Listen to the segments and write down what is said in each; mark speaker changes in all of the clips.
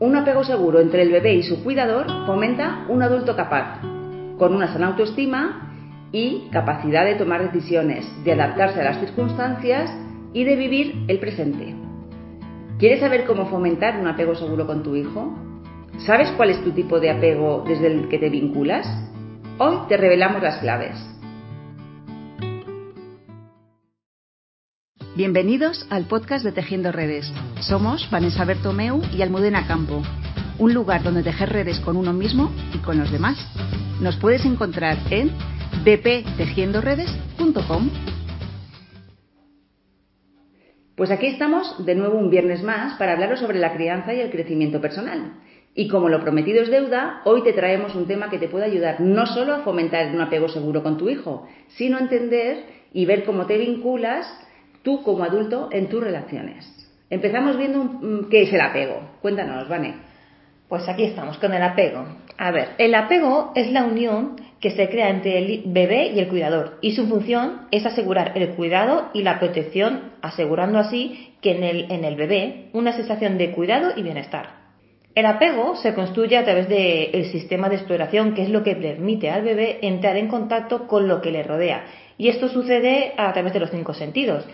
Speaker 1: Un apego seguro entre el bebé y su cuidador fomenta un adulto capaz, con una sana autoestima y capacidad de tomar decisiones, de adaptarse a las circunstancias y de vivir el presente. ¿Quieres saber cómo fomentar un apego seguro con tu hijo? ¿Sabes cuál es tu tipo de apego desde el que te vinculas? Hoy te revelamos las claves. Bienvenidos al podcast de Tejiendo Redes. Somos Vanessa Bertomeu y Almudena Campo, un lugar donde tejer redes con uno mismo y con los demás. Nos puedes encontrar en bptejiendoredes.com. Pues aquí estamos de nuevo un viernes más para hablaros sobre la crianza y el crecimiento personal. Y como lo prometido es deuda, hoy te traemos un tema que te puede ayudar no solo a fomentar un apego seguro con tu hijo, sino a entender y ver cómo te vinculas tú como adulto en tus relaciones. Empezamos viendo mm, qué es el apego. Cuéntanos, Vane.
Speaker 2: Pues aquí estamos con el apego. A ver, el apego es la unión que se crea entre el bebé y el cuidador y su función es asegurar el cuidado y la protección, asegurando así que en el, en el bebé una sensación de cuidado y bienestar. El apego se construye a través del sistema de exploración, que es lo que permite al bebé entrar en contacto con lo que le rodea. Y esto sucede a través de los cinco sentidos.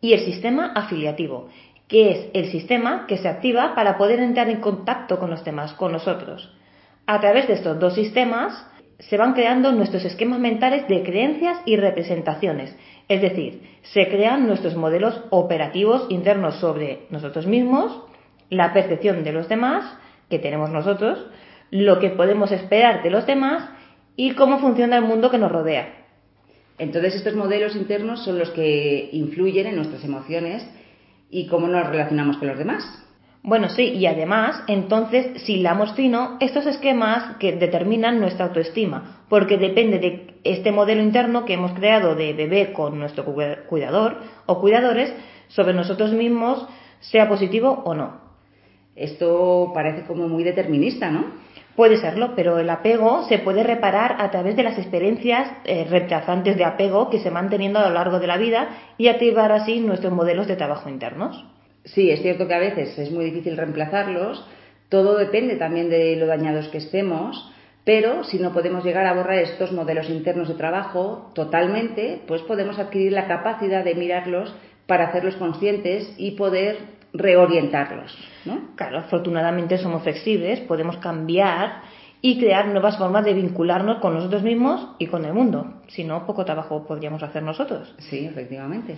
Speaker 2: Y el sistema afiliativo, que es el sistema que se activa para poder entrar en contacto con los demás, con nosotros. A través de estos dos sistemas, se van creando nuestros esquemas mentales de creencias y representaciones. Es decir, se crean nuestros modelos operativos internos sobre nosotros mismos, la percepción de los demás que tenemos nosotros, lo que podemos esperar de los demás y cómo funciona el mundo que nos rodea.
Speaker 1: Entonces estos modelos internos son los que influyen en nuestras emociones y cómo nos relacionamos con los demás.
Speaker 2: Bueno, sí, y además, entonces, si hilamos fino, estos esquemas que determinan nuestra autoestima, porque depende de este modelo interno que hemos creado de bebé con nuestro cuidador o cuidadores sobre nosotros mismos, sea positivo o no.
Speaker 1: Esto parece como muy determinista, ¿no?
Speaker 2: Puede serlo, pero el apego se puede reparar a través de las experiencias eh, de apego que se van teniendo a lo largo de la vida y activar así nuestros modelos de trabajo internos.
Speaker 1: Sí, es cierto que a veces es muy difícil reemplazarlos, todo depende también de lo dañados que estemos, pero si no podemos llegar a borrar estos modelos internos de trabajo totalmente, pues podemos adquirir la capacidad de mirarlos para hacerlos conscientes y poder reorientarlos. ¿no?
Speaker 2: Claro, afortunadamente somos flexibles, podemos cambiar y crear nuevas formas de vincularnos con nosotros mismos y con el mundo. Si no, poco trabajo podríamos hacer nosotros.
Speaker 1: Sí, efectivamente.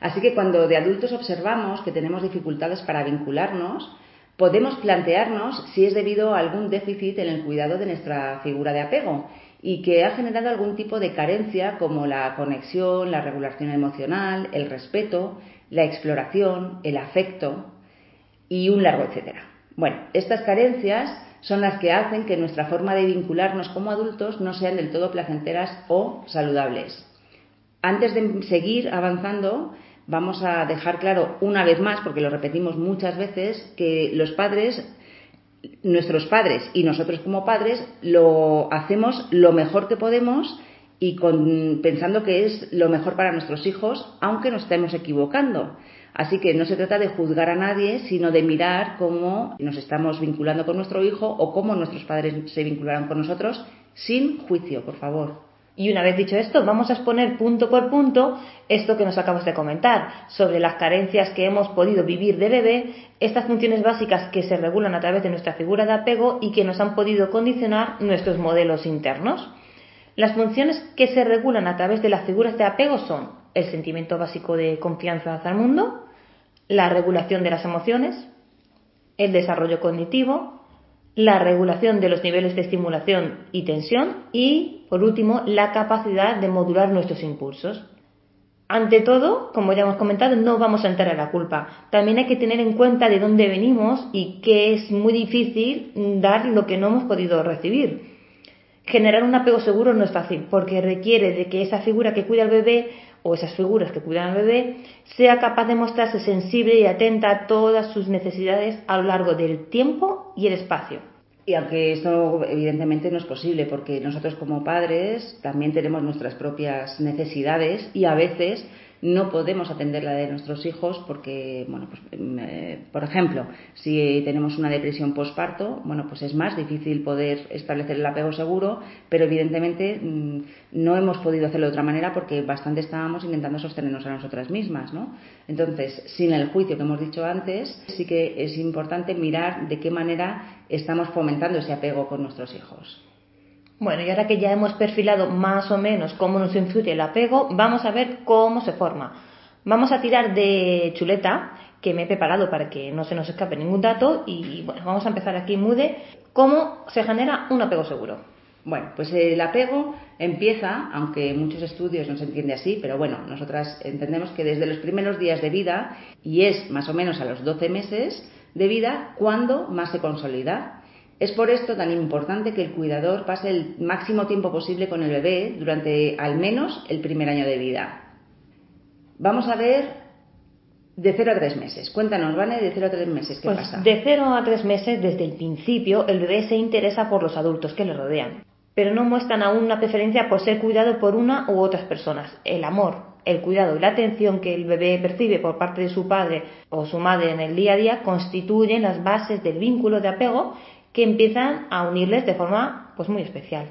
Speaker 1: Así que cuando de adultos observamos que tenemos dificultades para vincularnos, podemos plantearnos si es debido a algún déficit en el cuidado de nuestra figura de apego y que ha generado algún tipo de carencia como la conexión, la regulación emocional, el respeto, la exploración, el afecto y un largo etcétera. Bueno, estas carencias son las que hacen que nuestra forma de vincularnos como adultos no sean del todo placenteras o saludables. Antes de seguir avanzando, vamos a dejar claro una vez más, porque lo repetimos muchas veces, que los padres, nuestros padres y nosotros como padres, lo hacemos lo mejor que podemos y pensando que es lo mejor para nuestros hijos, aunque nos estemos equivocando. Así que no se trata de juzgar a nadie, sino de mirar cómo nos estamos vinculando con nuestro hijo o cómo nuestros padres se vincularon con nosotros sin juicio, por favor.
Speaker 2: Y una vez dicho esto, vamos a exponer punto por punto esto que nos acabas de comentar sobre las carencias que hemos podido vivir de bebé, estas funciones básicas que se regulan a través de nuestra figura de apego y que nos han podido condicionar nuestros modelos internos. Las funciones que se regulan a través de las figuras de apego son el sentimiento básico de confianza hacia el mundo, la regulación de las emociones, el desarrollo cognitivo, la regulación de los niveles de estimulación y tensión y, por último, la capacidad de modular nuestros impulsos. Ante todo, como ya hemos comentado, no vamos a entrar a la culpa. También hay que tener en cuenta de dónde venimos y que es muy difícil dar lo que no hemos podido recibir. Generar un apego seguro no es fácil porque requiere de que esa figura que cuida al bebé o esas figuras que cuidan al bebé sea capaz de mostrarse sensible y atenta a todas sus necesidades a lo largo del tiempo y el espacio.
Speaker 1: Y aunque esto evidentemente no es posible porque nosotros como padres también tenemos nuestras propias necesidades y a veces no podemos atender la de nuestros hijos porque, bueno, pues, mm, eh, por ejemplo, si tenemos una depresión postparto, bueno, pues es más difícil poder establecer el apego seguro, pero evidentemente mm, no hemos podido hacerlo de otra manera porque bastante estábamos intentando sostenernos a nosotras mismas, ¿no? Entonces, sin el juicio que hemos dicho antes, sí que es importante mirar de qué manera estamos fomentando ese apego con nuestros hijos.
Speaker 2: Bueno, y ahora que ya hemos perfilado más o menos cómo nos influye el apego, vamos a ver cómo se forma. Vamos a tirar de chuleta, que me he preparado para que no se nos escape ningún dato, y bueno, vamos a empezar aquí, Mude, cómo se genera un apego seguro.
Speaker 1: Bueno, pues el apego empieza, aunque muchos estudios no se entiende así, pero bueno, nosotras entendemos que desde los primeros días de vida, y es más o menos a los 12 meses de vida, cuando más se consolida. Es por esto tan importante que el cuidador pase el máximo tiempo posible con el bebé durante al menos el primer año de vida. Vamos a ver de 0 a 3 meses. Cuéntanos, Vane, de 0 a 3 meses, ¿qué
Speaker 2: pues
Speaker 1: pasa?
Speaker 2: De 0 a 3 meses, desde el principio, el bebé se interesa por los adultos que le rodean, pero no muestran aún una preferencia por ser cuidado por una u otras personas. El amor, el cuidado y la atención que el bebé percibe por parte de su padre o su madre en el día a día constituyen las bases del vínculo de apego que empiezan a unirles de forma pues muy especial.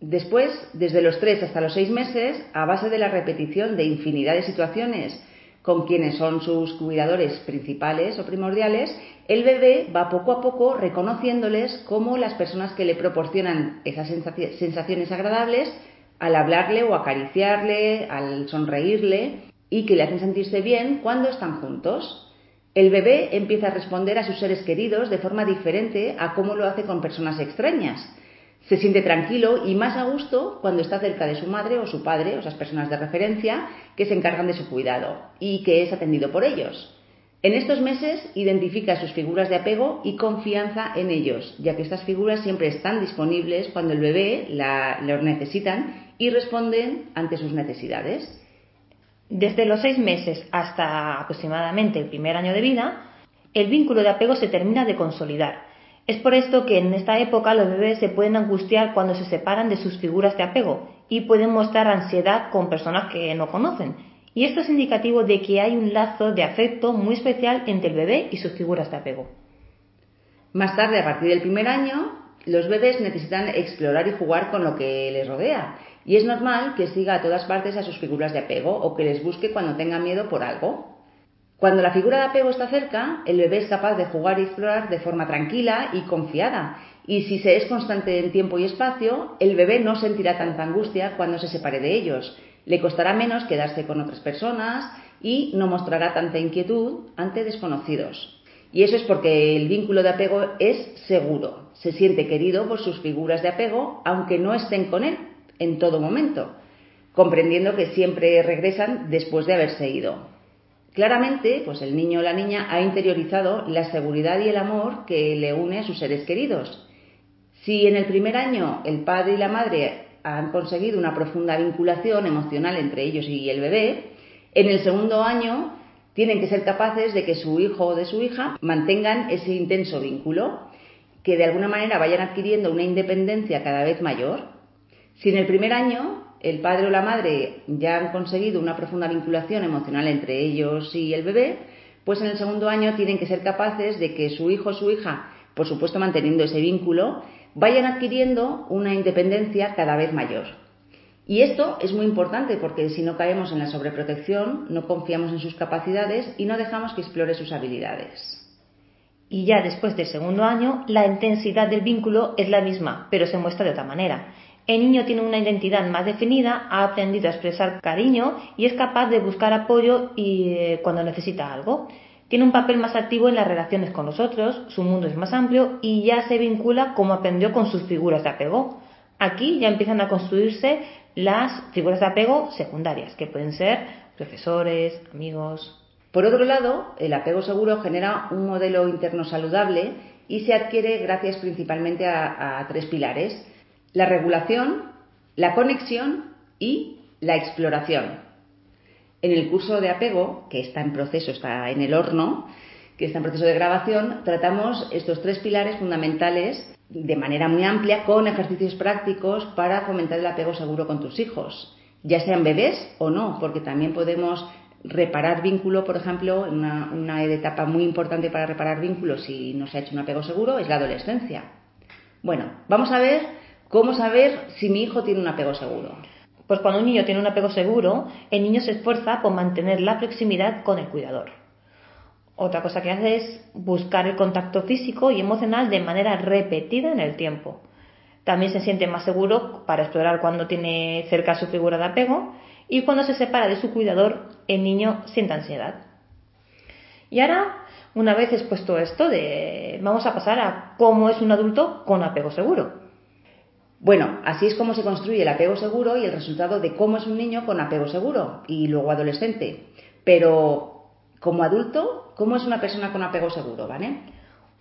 Speaker 1: Después, desde los 3 hasta los 6 meses, a base de la repetición de infinidad de situaciones con quienes son sus cuidadores principales o primordiales, el bebé va poco a poco reconociéndoles como las personas que le proporcionan esas sensaciones agradables al hablarle o acariciarle, al sonreírle y que le hacen sentirse bien cuando están juntos. El bebé empieza a responder a sus seres queridos de forma diferente a cómo lo hace con personas extrañas. Se siente tranquilo y más a gusto cuando está cerca de su madre o su padre, o esas personas de referencia, que se encargan de su cuidado y que es atendido por ellos. En estos meses identifica sus figuras de apego y confianza en ellos, ya que estas figuras siempre están disponibles cuando el bebé la, los necesitan y responden ante sus necesidades.
Speaker 2: Desde los seis meses hasta aproximadamente el primer año de vida, el vínculo de apego se termina de consolidar. Es por esto que en esta época los bebés se pueden angustiar cuando se separan de sus figuras de apego y pueden mostrar ansiedad con personas que no conocen. Y esto es indicativo de que hay un lazo de afecto muy especial entre el bebé y sus figuras de apego.
Speaker 1: Más tarde, a partir del primer año, los bebés necesitan explorar y jugar con lo que les rodea y es normal que siga a todas partes a sus figuras de apego o que les busque cuando tenga miedo por algo. Cuando la figura de apego está cerca, el bebé es capaz de jugar y explorar de forma tranquila y confiada. Y si se es constante en tiempo y espacio, el bebé no sentirá tanta angustia cuando se separe de ellos. Le costará menos quedarse con otras personas y no mostrará tanta inquietud ante desconocidos. Y eso es porque el vínculo de apego es seguro. Se siente querido por sus figuras de apego aunque no estén con él en todo momento, comprendiendo que siempre regresan después de haberse ido. Claramente, pues el niño o la niña ha interiorizado la seguridad y el amor que le une a sus seres queridos. Si en el primer año el padre y la madre han conseguido una profunda vinculación emocional entre ellos y el bebé, en el segundo año tienen que ser capaces de que su hijo o de su hija mantengan ese intenso vínculo, que de alguna manera vayan adquiriendo una independencia cada vez mayor si en el primer año el padre o la madre ya han conseguido una profunda vinculación emocional entre ellos y el bebé, pues en el segundo año tienen que ser capaces de que su hijo o su hija, por supuesto manteniendo ese vínculo, vayan adquiriendo una independencia cada vez mayor. Y esto es muy importante porque si no caemos en la sobreprotección, no confiamos en sus capacidades y no dejamos que explore sus habilidades.
Speaker 2: Y ya después del segundo año, la intensidad del vínculo es la misma, pero se muestra de otra manera. El niño tiene una identidad más definida, ha aprendido a expresar cariño y es capaz de buscar apoyo eh, cuando necesita algo. Tiene un papel más activo en las relaciones con los otros, su mundo es más amplio y ya se vincula como aprendió con sus figuras de apego. Aquí ya empiezan a construirse las figuras de apego secundarias, que pueden ser profesores, amigos.
Speaker 1: Por otro lado, el apego seguro genera un modelo interno saludable y se adquiere gracias principalmente a tres pilares la regulación, la conexión y la exploración. En el curso de apego, que está en proceso, está en el horno, que está en proceso de grabación, tratamos estos tres pilares fundamentales de manera muy amplia con ejercicios prácticos para fomentar el apego seguro con tus hijos. ya sean bebés o no, porque también podemos reparar vínculo, por ejemplo, una, una etapa muy importante para reparar vínculos si no se ha hecho un apego seguro es la adolescencia. Bueno, vamos a ver cómo saber si mi hijo tiene un apego seguro.
Speaker 2: Pues cuando un niño tiene un apego seguro, el niño se esfuerza por mantener la proximidad con el cuidador. Otra cosa que hace es buscar el contacto físico y emocional de manera repetida en el tiempo. También se siente más seguro para explorar cuando tiene cerca su figura de apego y cuando se separa de su cuidador, el niño siente ansiedad. Y ahora, una vez expuesto esto, vamos a pasar a cómo es un adulto con apego seguro.
Speaker 1: Bueno, así es como se construye el apego seguro y el resultado de cómo es un niño con apego seguro y luego adolescente. Pero como adulto, ¿cómo es una persona con apego seguro, ¿vale?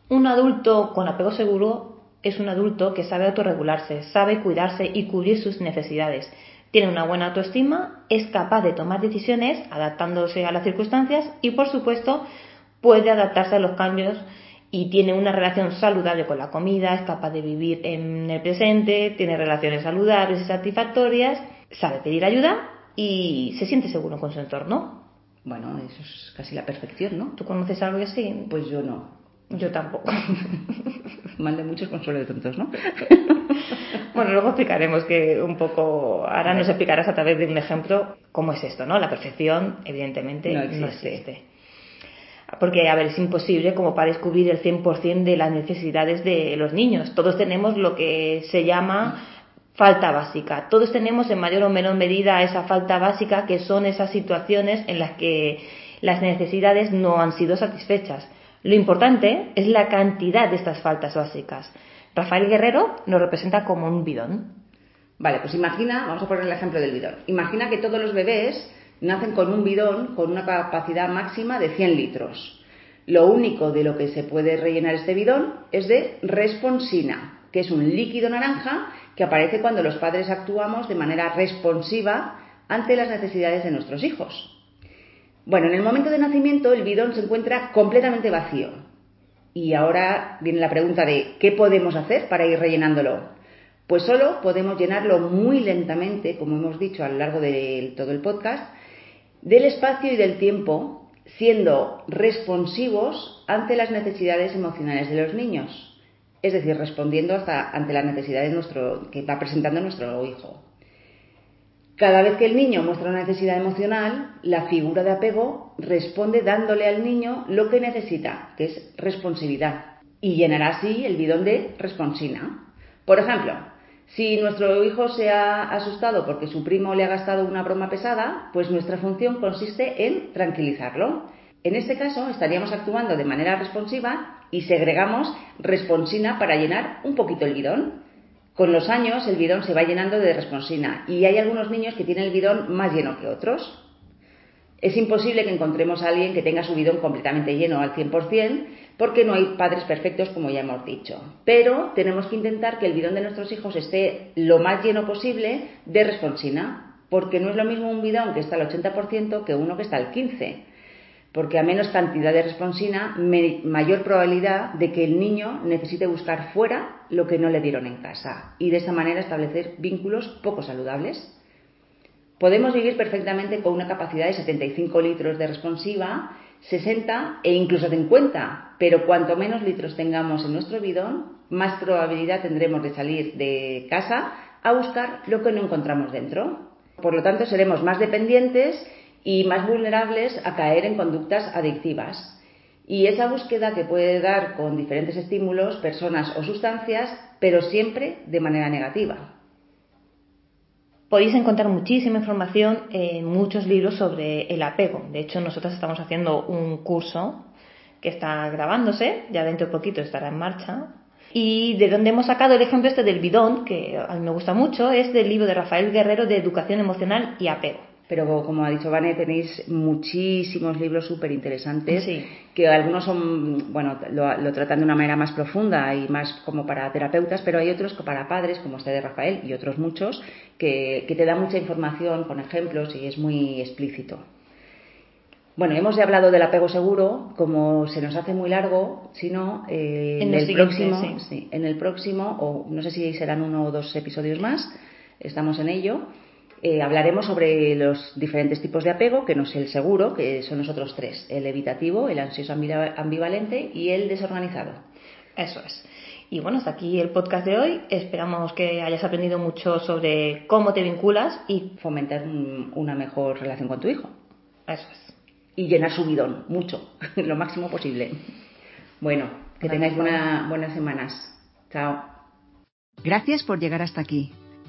Speaker 2: Un adulto con apego seguro es un adulto que sabe autorregularse, sabe cuidarse y cubrir sus necesidades. Tiene una buena autoestima, es capaz de tomar decisiones adaptándose a las circunstancias y, por supuesto, puede adaptarse a los cambios y tiene una relación saludable con la comida, es capaz de vivir en el presente, tiene relaciones saludables y satisfactorias, sabe pedir ayuda y se siente seguro con su entorno.
Speaker 1: Bueno, eso es casi la perfección, ¿no?
Speaker 2: ¿Tú conoces algo así?
Speaker 1: Pues yo no.
Speaker 2: Yo tampoco.
Speaker 1: Mal de muchos consuelo de tontos, ¿no?
Speaker 2: bueno, luego explicaremos que un poco, ahora nos explicarás a través de un ejemplo cómo es esto, ¿no? La perfección, evidentemente, no existe. No existe. Porque, a ver, es imposible como para descubrir el 100% de las necesidades de los niños. Todos tenemos lo que se llama falta básica. Todos tenemos en mayor o menor medida esa falta básica que son esas situaciones en las que las necesidades no han sido satisfechas. Lo importante es la cantidad de estas faltas básicas. Rafael Guerrero nos representa como un bidón.
Speaker 1: Vale, pues imagina, vamos a poner el ejemplo del bidón. Imagina que todos los bebés nacen con un bidón con una capacidad máxima de 100 litros. Lo único de lo que se puede rellenar este bidón es de responsina, que es un líquido naranja que aparece cuando los padres actuamos de manera responsiva ante las necesidades de nuestros hijos. Bueno, en el momento de nacimiento el bidón se encuentra completamente vacío. Y ahora viene la pregunta de ¿qué podemos hacer para ir rellenándolo? Pues solo podemos llenarlo muy lentamente, como hemos dicho a lo largo de todo el podcast, del espacio y del tiempo, siendo responsivos ante las necesidades emocionales de los niños, es decir, respondiendo hasta ante las necesidades nuestro, que va presentando nuestro hijo. Cada vez que el niño muestra una necesidad emocional, la figura de apego responde dándole al niño lo que necesita, que es responsividad, y llenará así el bidón de responsina. Por ejemplo, si nuestro hijo se ha asustado porque su primo le ha gastado una broma pesada, pues nuestra función consiste en tranquilizarlo. En este caso estaríamos actuando de manera responsiva y segregamos responsina para llenar un poquito el bidón. Con los años el bidón se va llenando de responsina y hay algunos niños que tienen el bidón más lleno que otros. Es imposible que encontremos a alguien que tenga su bidón completamente lleno al 100%, porque no hay padres perfectos, como ya hemos dicho. Pero tenemos que intentar que el bidón de nuestros hijos esté lo más lleno posible de responsina, porque no es lo mismo un bidón que está al 80% que uno que está al 15%. Porque a menos cantidad de responsina, mayor probabilidad de que el niño necesite buscar fuera lo que no le dieron en casa y de esa manera establecer vínculos poco saludables. Podemos vivir perfectamente con una capacidad de 75 litros de responsiva, 60 e incluso 50, pero cuanto menos litros tengamos en nuestro bidón, más probabilidad tendremos de salir de casa a buscar lo que no encontramos dentro. Por lo tanto, seremos más dependientes y más vulnerables a caer en conductas adictivas. Y esa búsqueda que puede dar con diferentes estímulos, personas o sustancias, pero siempre de manera negativa.
Speaker 2: Podéis encontrar muchísima información en muchos libros sobre el apego. De hecho, nosotros estamos haciendo un curso que está grabándose, ya dentro de poquito estará en marcha. Y de donde hemos sacado el ejemplo este del bidón, que a mí me gusta mucho, es del libro de Rafael Guerrero de Educación Emocional y Apego.
Speaker 1: Pero como ha dicho Vane, tenéis muchísimos libros súper interesantes que algunos son, bueno, lo, tratan de una manera más profunda y más como para terapeutas, pero hay otros para padres, como este de Rafael y otros muchos, que, te dan mucha información con ejemplos y es muy explícito. Bueno, hemos ya hablado del apego seguro, como se nos hace muy largo, sino eh, en, el próximo, en el próximo, o no sé si serán uno o dos episodios más, estamos en ello Eh, hablaremos sobre los diferentes tipos de apego, que no es el seguro, que son los otros tres, el evitativo, el ansioso ambivalente y el desorganizado.
Speaker 2: Eso es. Y bueno, hasta aquí el podcast de hoy. Esperamos que hayas aprendido mucho sobre cómo te vinculas y
Speaker 1: fomentar una mejor relación con tu hijo.
Speaker 2: Eso es.
Speaker 1: Y llenar su bidón, mucho, lo máximo posible. Bueno, que tengáis buenas semanas. Chao.
Speaker 3: Gracias por llegar hasta aquí.